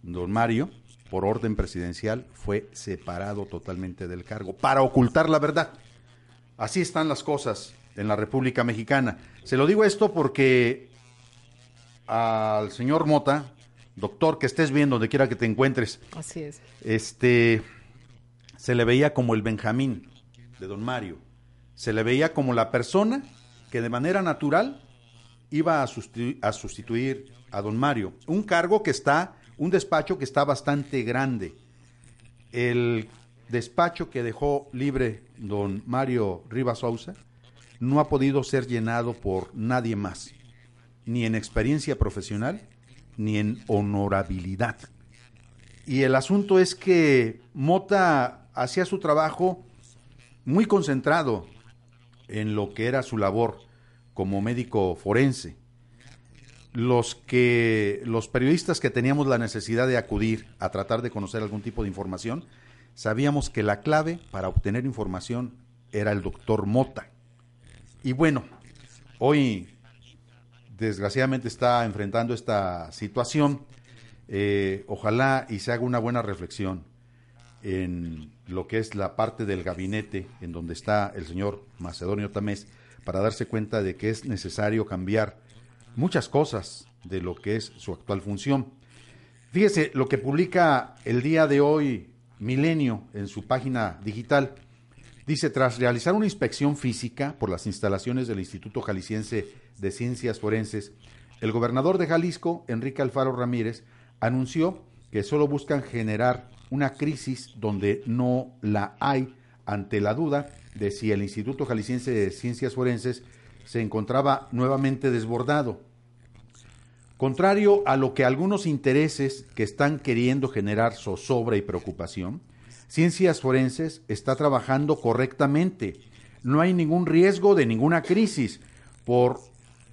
don Mario, por orden presidencial, fue separado totalmente del cargo para ocultar la verdad. Así están las cosas en la República Mexicana. Se lo digo esto porque al señor Mota, doctor, que estés viendo donde quiera que te encuentres. Así es. Este se le veía como el Benjamín de don Mario. Se le veía como la persona que de manera natural iba a sustituir, a sustituir a don Mario. Un cargo que está, un despacho que está bastante grande. El despacho que dejó libre don Mario Rivas Sousa no ha podido ser llenado por nadie más, ni en experiencia profesional, ni en honorabilidad. Y el asunto es que Mota hacía su trabajo muy concentrado en lo que era su labor como médico forense. Los que los periodistas que teníamos la necesidad de acudir a tratar de conocer algún tipo de información, sabíamos que la clave para obtener información era el doctor Mota. Y bueno, hoy desgraciadamente está enfrentando esta situación. Eh, ojalá y se haga una buena reflexión en lo que es la parte del gabinete en donde está el señor Macedonio Tamés para darse cuenta de que es necesario cambiar muchas cosas de lo que es su actual función. Fíjese lo que publica el día de hoy Milenio en su página digital. Dice, tras realizar una inspección física por las instalaciones del Instituto Jalisciense de Ciencias Forenses, el gobernador de Jalisco, Enrique Alfaro Ramírez, anunció que solo buscan generar una crisis donde no la hay ante la duda de si el Instituto Jalisciense de Ciencias Forenses se encontraba nuevamente desbordado. Contrario a lo que algunos intereses que están queriendo generar zozobra y preocupación, Ciencias Forenses está trabajando correctamente. No hay ningún riesgo de ninguna crisis por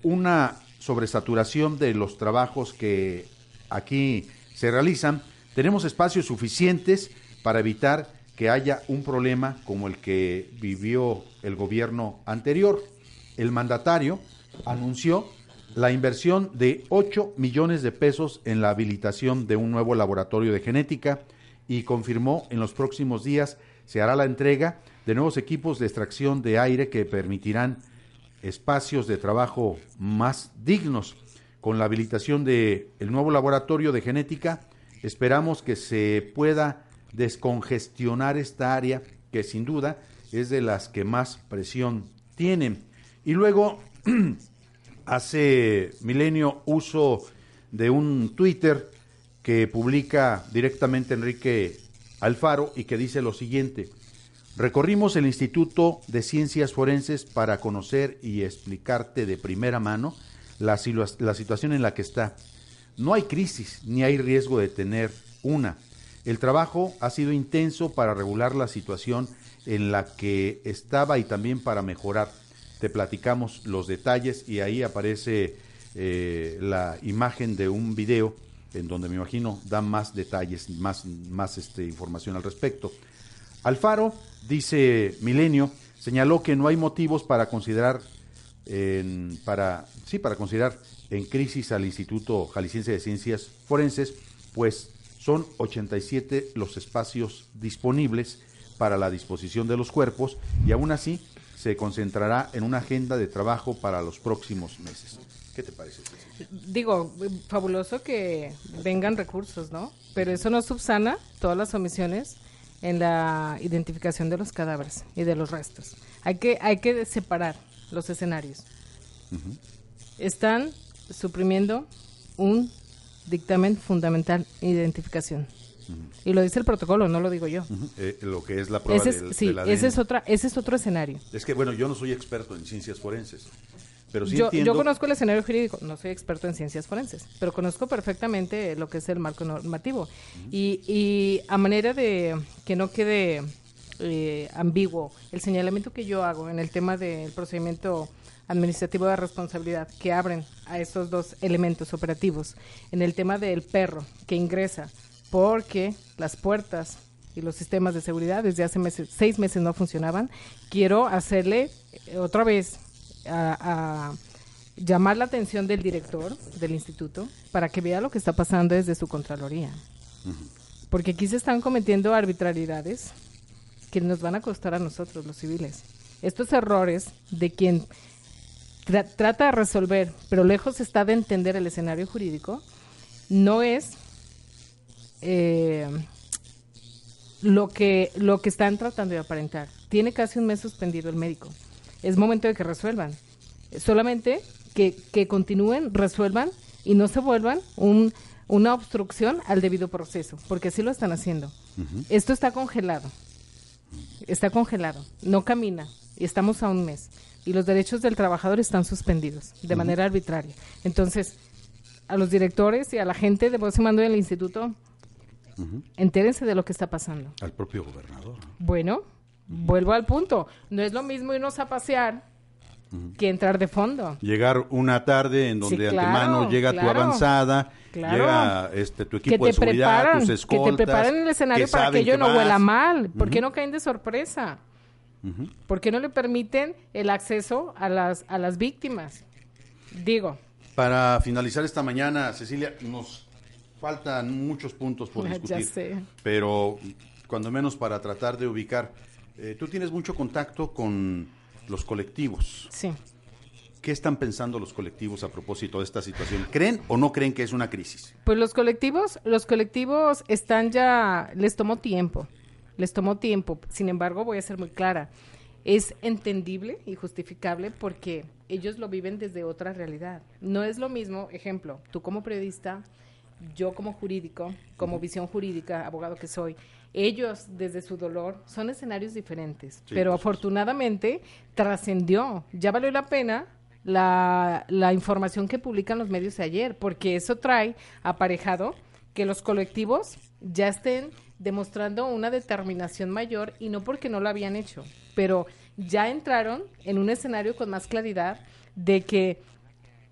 una sobresaturación de los trabajos que aquí se realizan. Tenemos espacios suficientes para evitar que haya un problema como el que vivió el gobierno anterior. El mandatario anunció la inversión de 8 millones de pesos en la habilitación de un nuevo laboratorio de genética y confirmó en los próximos días se hará la entrega de nuevos equipos de extracción de aire que permitirán espacios de trabajo más dignos. Con la habilitación del el nuevo laboratorio de genética, esperamos que se pueda descongestionar esta área que sin duda es de las que más presión tienen. Y luego hace milenio uso de un Twitter que publica directamente Enrique Alfaro y que dice lo siguiente. Recorrimos el Instituto de Ciencias Forenses para conocer y explicarte de primera mano la, la, situación en la que está. No hay crisis ni hay riesgo de tener una. El trabajo ha sido intenso para regular la situación en la que estaba y también para mejorar. Te platicamos los detalles y ahí aparece eh, la imagen de un video en donde me imagino da más detalles, más, más este, información al respecto. Alfaro, dice Milenio, señaló que no hay motivos para considerar en- para, sí, para considerar en crisis al Instituto Jalisciense de Ciencias Forenses, pues son 87 los espacios disponibles para la disposición de los cuerpos y aún así se concentrará en una agenda de trabajo para los próximos meses. ¿Qué te parece? Digo, fabuloso que vengan recursos, ¿no? Pero eso no subsana todas las omisiones en la identificación de los cadáveres y de los restos. Hay que, hay que separar los escenarios. Están suprimiendo un dictamen fundamental de identificación. Y lo dice el protocolo, no lo digo yo. Eh, lo que es la prueba Ese es, del, sí, del ADN. ese es, otra, ese es otro escenario. Es que, bueno, yo no soy experto en ciencias forenses, pero sí yo, entiendo... yo conozco el escenario jurídico, no soy experto en ciencias forenses, pero conozco perfectamente lo que es el marco normativo. y, y a manera de que no quede eh, ambiguo el señalamiento que yo hago en el tema del procedimiento administrativo de responsabilidad que abren a esos dos elementos operativos, en el tema del perro que ingresa porque las puertas y los sistemas de seguridad desde hace meses, seis meses no funcionaban, quiero hacerle eh, otra vez a, a llamar la atención del director del instituto para que vea lo que está pasando desde su Contraloría. Porque aquí se están cometiendo arbitrariedades que nos van a costar a nosotros, los civiles. Estos errores de quien tra- trata de resolver, pero lejos está de entender el escenario jurídico, no es eh, lo que lo que están tratando de aparentar. Tiene casi un mes suspendido el médico. Es momento de que resuelvan. Solamente que, que continúen, resuelvan y no se vuelvan un, una obstrucción al debido proceso, porque así lo están haciendo. Esto está congelado. Está congelado. No camina. Y estamos a un mes. Y los derechos del trabajador están suspendidos de manera arbitraria. Entonces, a los directores y a la gente de voz y mando del instituto, entérense de lo que está pasando. Al propio gobernador. ¿no? Bueno, vuelvo al punto. No es lo mismo irnos a pasear que entrar de fondo. Llegar una tarde en donde Sí, claro, antemano llega tu claro. avanzada, Claro. llega este tu Que equipo te de seguridad, preparan, tus que escoltas, te preparan el escenario para que ello no vas. huela mal. ¿Por qué no caen de sorpresa? ¿Por qué no le permiten el acceso a las, a las víctimas? Digo, Para finalizar esta mañana, Cecilia, nos faltan muchos puntos por Ya discutir. sé. Pero cuando menos para tratar de ubicar. Eh, tú tienes mucho contacto con los colectivos. sí. ¿Qué están pensando los colectivos a propósito de esta situación? ¿Creen o no creen que es una crisis? Pues los colectivos, los colectivos están ya, les tomó tiempo, les tomó tiempo. Sin embargo, voy a ser muy clara, es entendible y justificable porque ellos lo viven desde otra realidad. No es lo mismo, ejemplo, tú como periodista, yo como jurídico, como visión jurídica, abogado que soy, ellos desde su dolor son escenarios diferentes, Sí, pero afortunadamente trascendió, ya valió la pena la, la información que publican los medios de ayer, porque eso trae aparejado que los colectivos ya estén demostrando una determinación mayor y no porque no lo habían hecho, pero ya entraron en un escenario con más claridad de que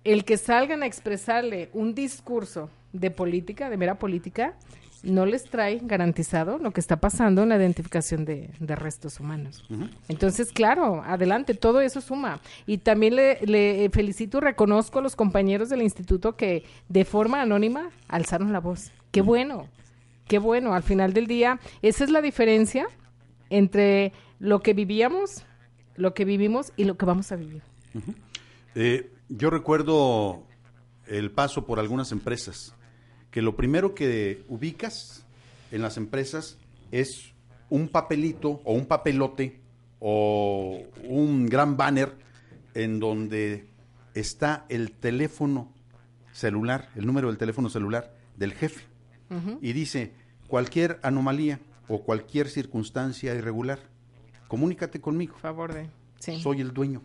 el que salgan a expresarle un discurso de política, de mera política, no les trae garantizado lo que está pasando en la identificación de, de restos humanos. Entonces, claro, adelante, todo eso suma. Y también le, le felicito y reconozco a los compañeros del instituto que de forma anónima alzaron la voz. Qué bueno, qué bueno. Al final del día, esa es la diferencia entre lo que vivíamos, lo que vivimos y lo que vamos a vivir. Eh, yo recuerdo el paso por algunas empresas, que lo primero que ubicas en las empresas es un papelito o un papelote o un gran banner en donde está el teléfono celular, el número del teléfono celular del jefe. Y dice, cualquier anomalía o cualquier circunstancia irregular, comunícate conmigo. favor de... Sí. Soy el dueño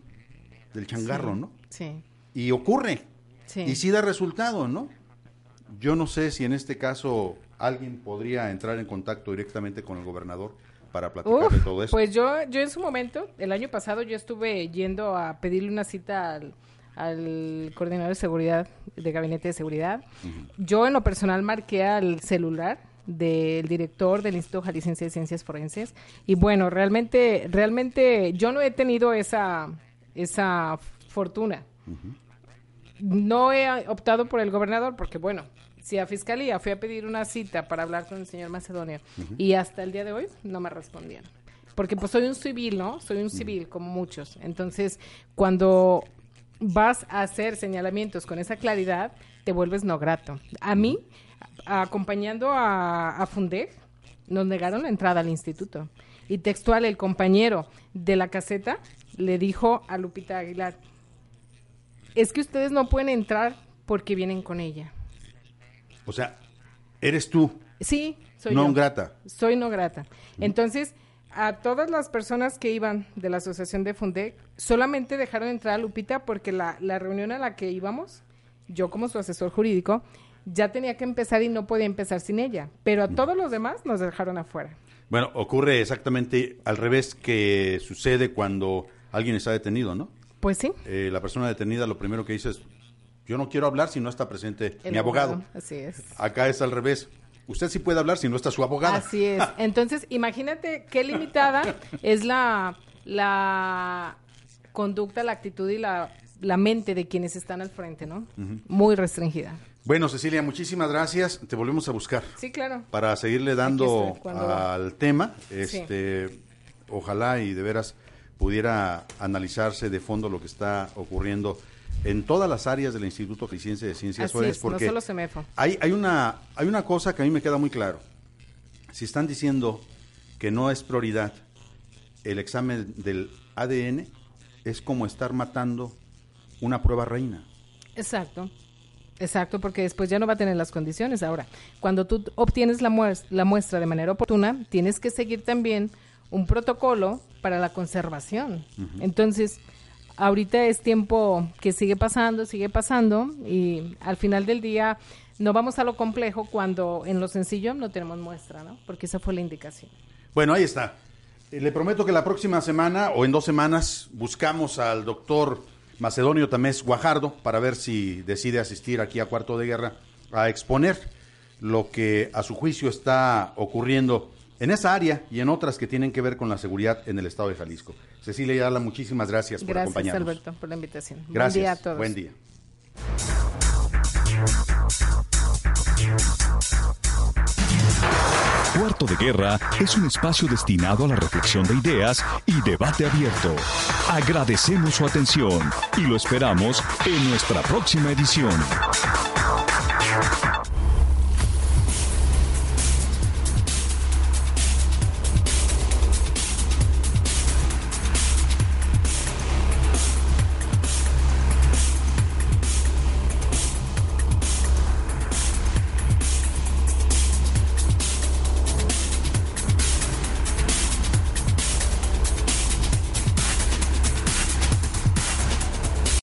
del changarro, Sí. ¿no? Sí. y ocurre. Sí. Y sí da resultado, ¿no? Yo no sé si en este caso alguien podría entrar en contacto directamente con el gobernador para platicar Uf, de todo eso. Pues yo, yo en su momento, el año pasado, yo estuve yendo a pedirle una cita al, al coordinador de seguridad, de gabinete de seguridad. Yo en lo personal marqué al celular del director del Instituto Jalisciense de Ciencias Forenses y bueno, realmente, realmente yo no he tenido esa, esa fortuna. No he optado por el gobernador porque, bueno, si a fiscalía fui a pedir una cita para hablar con el señor Macedonio y hasta el día de hoy no me respondían. Porque pues soy un civil, ¿no? Soy un civil como muchos. Entonces, cuando vas a hacer señalamientos con esa claridad, te vuelves no grato. A mí, acompañando a, a Fundec, nos negaron la entrada al instituto. Y textual, el compañero de la caseta le dijo a Lupita Aguilar, es que ustedes no pueden entrar porque vienen con ella. O sea, eres tú. Sí, soy no yo. grata. Soy no grata. Entonces, a todas las personas que iban de la asociación de Fundec, solamente dejaron entrar a Lupita porque la, la reunión a la que íbamos, yo como su asesor jurídico, ya tenía que empezar y no podía empezar sin ella. Pero a todos los demás nos dejaron afuera. Bueno, ocurre exactamente al revés que sucede cuando alguien está detenido, ¿no? Pues sí. Eh, la persona detenida lo primero que dice es, yo no quiero hablar si no está presente el mi abogado. Así es. Acá es al revés. Usted sí puede hablar si no está su abogado. Así es. Entonces, imagínate qué limitada es la, la conducta, la actitud y la, la mente de quienes están al frente, ¿no? Muy restringida. Bueno, Cecilia, muchísimas gracias. Te volvemos a buscar Sí, claro. para seguirle dando estoy, al tema. Este, Ojalá y de veras pudiera analizarse de fondo lo que está ocurriendo en todas las áreas del Instituto de Ciencias Así es, no porque solo CEMEFO. hay, hay, una, hay una cosa que a mí me queda muy claro. Si están diciendo que no es prioridad el examen del ADN, es como estar matando una prueba reina. Exacto. Exacto, porque después ya no va a tener las condiciones. Ahora, cuando tú obtienes la, mues- la muestra de manera oportuna, tienes que seguir también un protocolo para la conservación. Entonces, ahorita es tiempo que sigue pasando, sigue pasando, y al final del día no vamos a lo complejo cuando en lo sencillo no tenemos muestra, ¿no? Porque esa fue la indicación. Bueno, ahí está. Eh, Le prometo que la próxima semana o en dos semanas buscamos al doctor Macedonio Tamés Guajardo para ver si decide asistir aquí a Cuarto de Guerra a exponer lo que a su juicio está ocurriendo en esa área y en otras que tienen que ver con la seguridad en el estado de Jalisco. Cecilia Ayala, muchísimas gracias por Gracias, acompañarnos. Alberto, por la invitación. Gracias. Buen día a todos. Buen día. Cuarto de Guerra es un espacio destinado a la reflexión de ideas y debate abierto. Agradecemos su atención y lo esperamos en nuestra próxima edición.